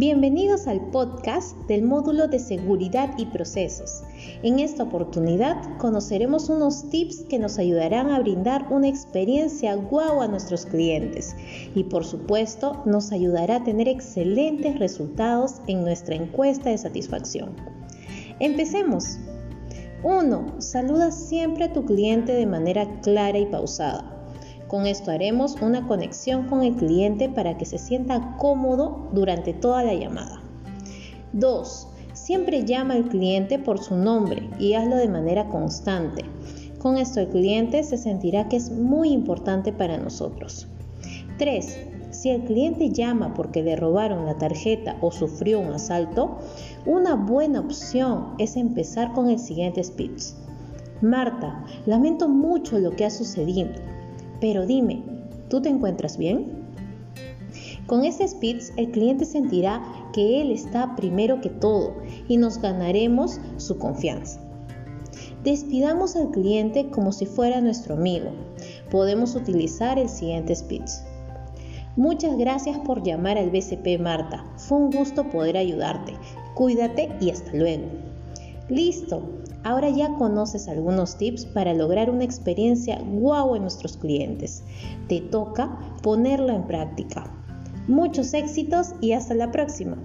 Bienvenidos al podcast del módulo de seguridad y procesos. En esta oportunidad conoceremos unos tips que nos ayudarán a brindar una experiencia guau a nuestros clientes y por supuesto nos ayudará a tener excelentes resultados en nuestra encuesta de satisfacción. Empecemos. 1. Saluda siempre a tu cliente de manera clara y pausada. Con esto haremos una conexión con el cliente para que se sienta cómodo durante toda la llamada. 2. Siempre llama al cliente por su nombre y hazlo de manera constante. Con esto el cliente se sentirá que es muy importante para nosotros. 3. Si el cliente llama porque le robaron la tarjeta o sufrió un asalto, una buena opción es empezar con el siguiente speech. Marta, lamento mucho lo que ha sucedido. Pero dime, ¿tú te encuentras bien? Con este speech el cliente sentirá que él está primero que todo y nos ganaremos su confianza. Despidamos al cliente como si fuera nuestro amigo. Podemos utilizar el siguiente speech. Muchas gracias por llamar al BCP Marta. Fue un gusto poder ayudarte. Cuídate y hasta luego. Listo, Ahora ya conoces algunos tips para lograr una experiencia guau en nuestros clientes. Te toca ponerlo en práctica. Muchos éxitos y hasta la próxima.